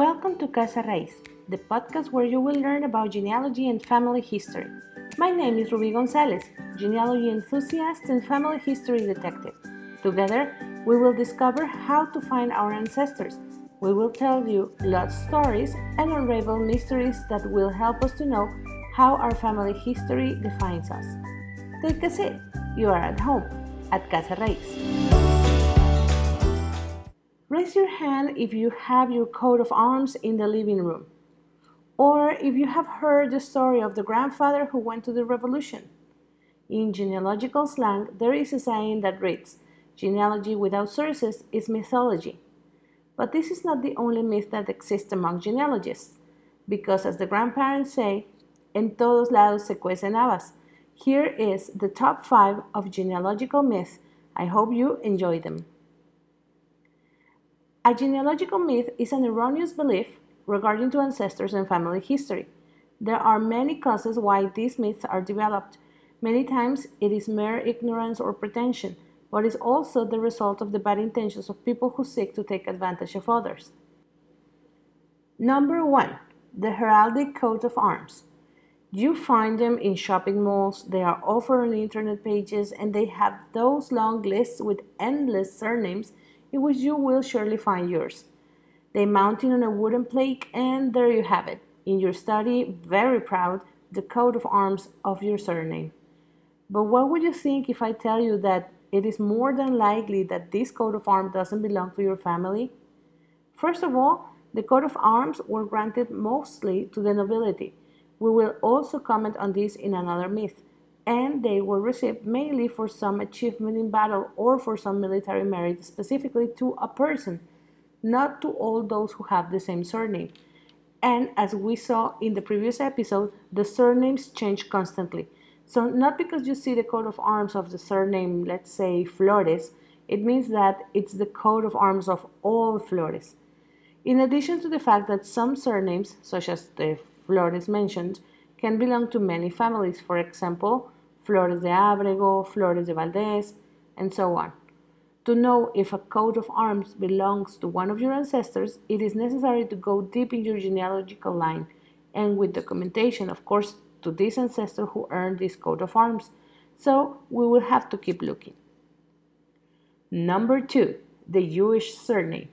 Welcome to Casa Raiz, the podcast where you will learn about genealogy and family history. My name is Ruby Gonzalez, genealogy enthusiast and family history detective. Together, we will discover how to find our ancestors. We will tell you lost stories and unravel mysteries that will help us to know how our family history defines us. Take a seat. You are at home at Casa Raiz. Raise your hand if you have your coat of arms in the living room, or if you have heard the story of the grandfather who went to the revolution. In genealogical slang, there is a saying that reads, Genealogy without sources is mythology. But this is not the only myth that exists among genealogists, because as the grandparents say, en todos lados se cuecen habas. Here is the top five of genealogical myths. I hope you enjoy them. A genealogical myth is an erroneous belief regarding to ancestors and family history. There are many causes why these myths are developed. Many times it is mere ignorance or pretension, but is also the result of the bad intentions of people who seek to take advantage of others. Number one, the heraldic coat of arms. You find them in shopping malls, they are offered on internet pages, and they have those long lists with endless surnames in which you will surely find yours. They mounted on a wooden plaque, and there you have it, in your study, very proud, the coat of arms of your surname. But what would you think if I tell you that it is more than likely that this coat of arms doesn't belong to your family? First of all, the coat of arms were granted mostly to the nobility. We will also comment on this in another myth and they were received mainly for some achievement in battle or for some military merit specifically to a person, not to all those who have the same surname. And as we saw in the previous episode, the surnames change constantly. So, not because you see the coat of arms of the surname, let's say Flores, it means that it's the coat of arms of all Flores. In addition to the fact that some surnames, such as the Flores mentioned, can belong to many families, for example, Flores de Abrego, Flores de Valdez, and so on. To know if a coat of arms belongs to one of your ancestors, it is necessary to go deep in your genealogical line and with documentation, of course, to this ancestor who earned this coat of arms. So we will have to keep looking. Number two, the Jewish surname.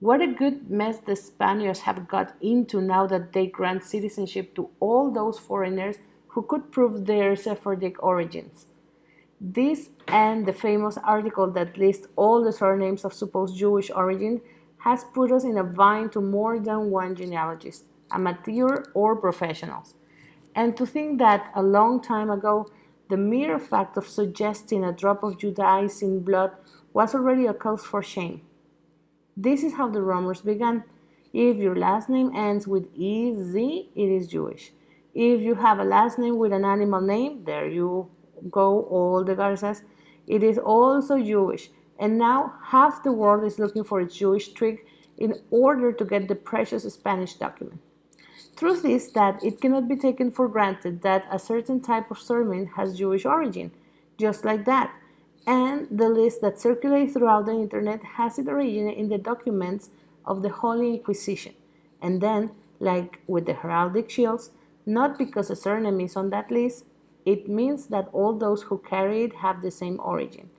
What a good mess the Spaniards have got into now that they grant citizenship to all those foreigners who could prove their Sephardic origins. This and the famous article that lists all the surnames of supposed Jewish origin has put us in a bind to more than one genealogist, amateur or professionals. And to think that a long time ago, the mere fact of suggesting a drop of Judaizing blood was already a cause for shame. This is how the rumors began. If your last name ends with EZ, it is Jewish. If you have a last name with an animal name, there you go, all the Garzas, it is also Jewish. And now half the world is looking for a Jewish trick in order to get the precious Spanish document. Truth is that it cannot be taken for granted that a certain type of sermon has Jewish origin, just like that and the list that circulates throughout the internet has its origin in the documents of the Holy Inquisition. And then, like with the heraldic shields, not because a surname is on that list, it means that all those who carry it have the same origin.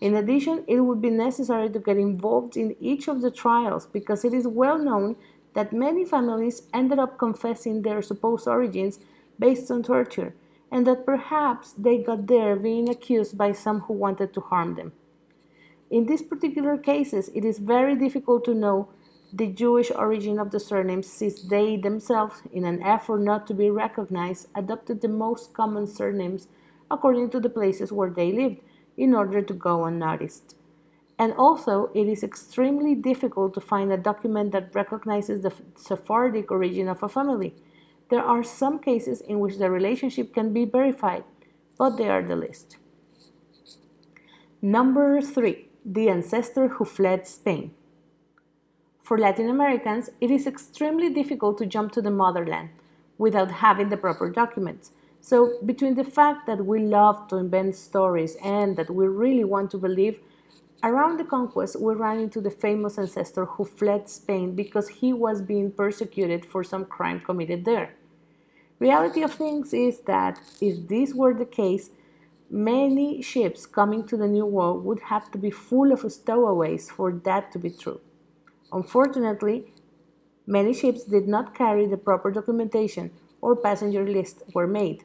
In addition, it would be necessary to get involved in each of the trials because it is well known that many families ended up confessing their supposed origins based on torture and that perhaps they got there being accused by some who wanted to harm them. In these particular cases, it is very difficult to know the Jewish origin of the surnames since they themselves, in an effort not to be recognized, adopted the most common surnames according to the places where they lived in order to go unnoticed. And also, it is extremely difficult to find a document that recognizes the Sephardic origin of a family there are some cases in which the relationship can be verified, but they are the least. Number three, the ancestor who fled Spain. For Latin Americans, it is extremely difficult to jump to the motherland without having the proper documents. So, between the fact that we love to invent stories and that we really want to believe, Around the conquest, we ran into the famous ancestor who fled Spain because he was being persecuted for some crime committed there. Reality of things is that if this were the case, many ships coming to the New World would have to be full of stowaways for that to be true. Unfortunately, many ships did not carry the proper documentation or passenger lists were made,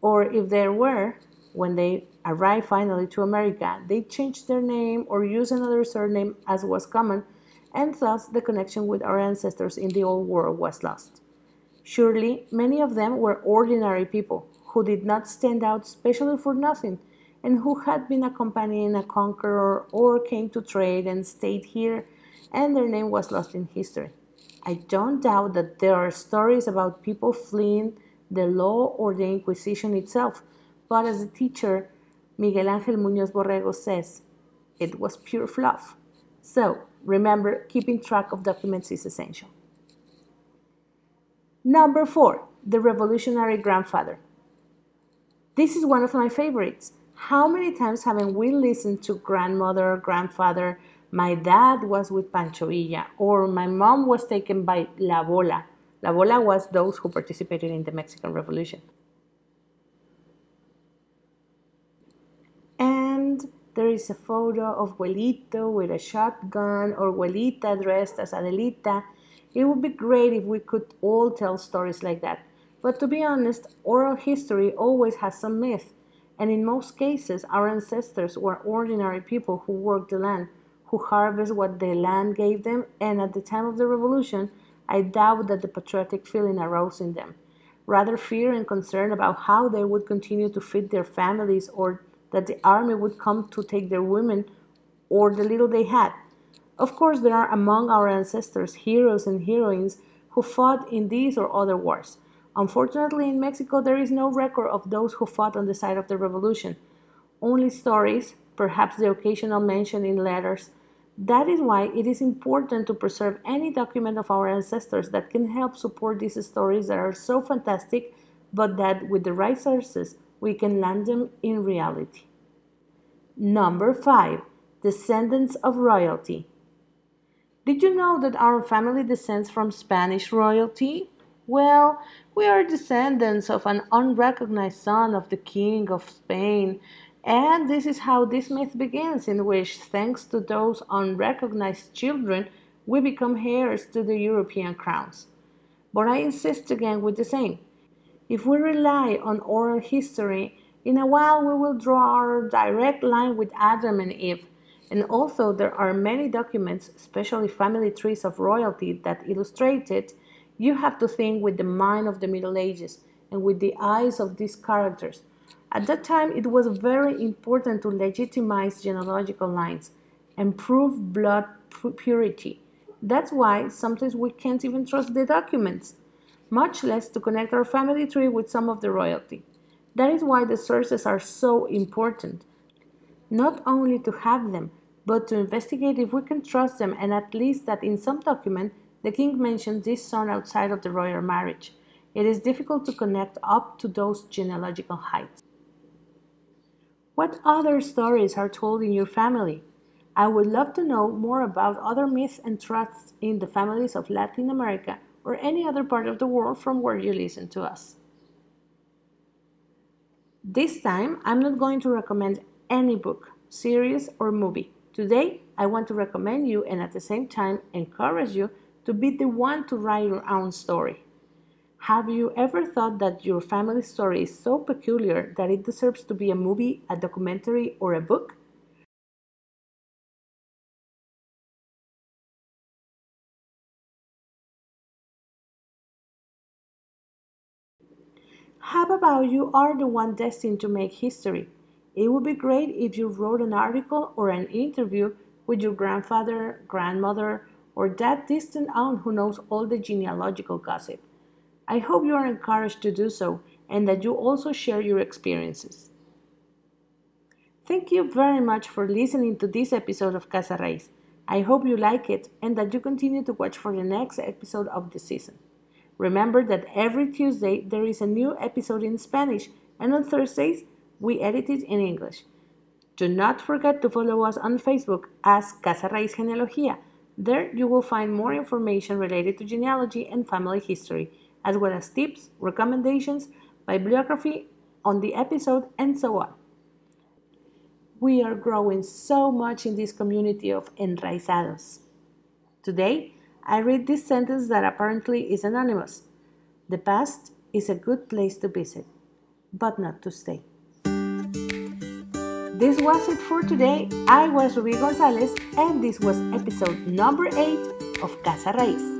or if there were, when they arrived finally to America, they changed their name or used another surname as was common, and thus the connection with our ancestors in the old world was lost. Surely, many of them were ordinary people who did not stand out specially for nothing and who had been accompanying a conqueror or came to trade and stayed here, and their name was lost in history. I don't doubt that there are stories about people fleeing the law or the Inquisition itself, but as the teacher Miguel Ángel Muñoz Borrego says, it was pure fluff. So remember, keeping track of documents is essential. Number four, the revolutionary grandfather. This is one of my favorites. How many times haven't we listened to grandmother, grandfather, my dad was with Pancho Villa, or my mom was taken by La Bola. La Bola was those who participated in the Mexican Revolution. And there is a photo of Huelito with a shotgun or Huelita dressed as Adelita. It would be great if we could all tell stories like that. But to be honest, oral history always has some myth, and in most cases, our ancestors were ordinary people who worked the land, who harvested what the land gave them, and at the time of the revolution, I doubt that the patriotic feeling arose in them. Rather, fear and concern about how they would continue to feed their families or that the army would come to take their women or the little they had. Of course, there are among our ancestors heroes and heroines who fought in these or other wars. Unfortunately, in Mexico, there is no record of those who fought on the side of the revolution. Only stories, perhaps the occasional mention in letters. That is why it is important to preserve any document of our ancestors that can help support these stories that are so fantastic, but that with the right sources, we can land them in reality. Number 5. Descendants of royalty. Did you know that our family descends from Spanish royalty? Well, we are descendants of an unrecognized son of the King of Spain, and this is how this myth begins, in which, thanks to those unrecognized children, we become heirs to the European crowns. But I insist again with the same. If we rely on oral history, in a while we will draw our direct line with Adam and Eve. And also, there are many documents, especially family trees of royalty, that illustrate it you have to think with the mind of the Middle Ages and with the eyes of these characters. At that time, it was very important to legitimize genealogical lines and prove blood purity. That's why sometimes we can't even trust the documents, much less to connect our family tree with some of the royalty. That is why the sources are so important. Not only to have them, but to investigate if we can trust them and at least that in some document the king mentioned this son outside of the royal marriage. It is difficult to connect up to those genealogical heights. What other stories are told in your family? I would love to know more about other myths and truths in the families of Latin America or any other part of the world from where you listen to us. This time, I'm not going to recommend any book, series, or movie. Today, I want to recommend you and at the same time encourage you to be the one to write your own story. Have you ever thought that your family story is so peculiar that it deserves to be a movie, a documentary, or a book? How about you are the one destined to make history? It would be great if you wrote an article or an interview with your grandfather, grandmother, or that distant aunt who knows all the genealogical gossip. I hope you are encouraged to do so and that you also share your experiences. Thank you very much for listening to this episode of Casa Raiz. I hope you like it and that you continue to watch for the next episode of the season. Remember that every Tuesday there is a new episode in Spanish, and on Thursdays we edit it in English. Do not forget to follow us on Facebook as Casa Raíz Genealogía. There you will find more information related to genealogy and family history, as well as tips, recommendations, bibliography on the episode, and so on. We are growing so much in this community of enraizados. Today, I read this sentence that apparently is anonymous. The past is a good place to visit, but not to stay. This was it for today. I was Ruby Gonzalez, and this was episode number 8 of Casa Raíz.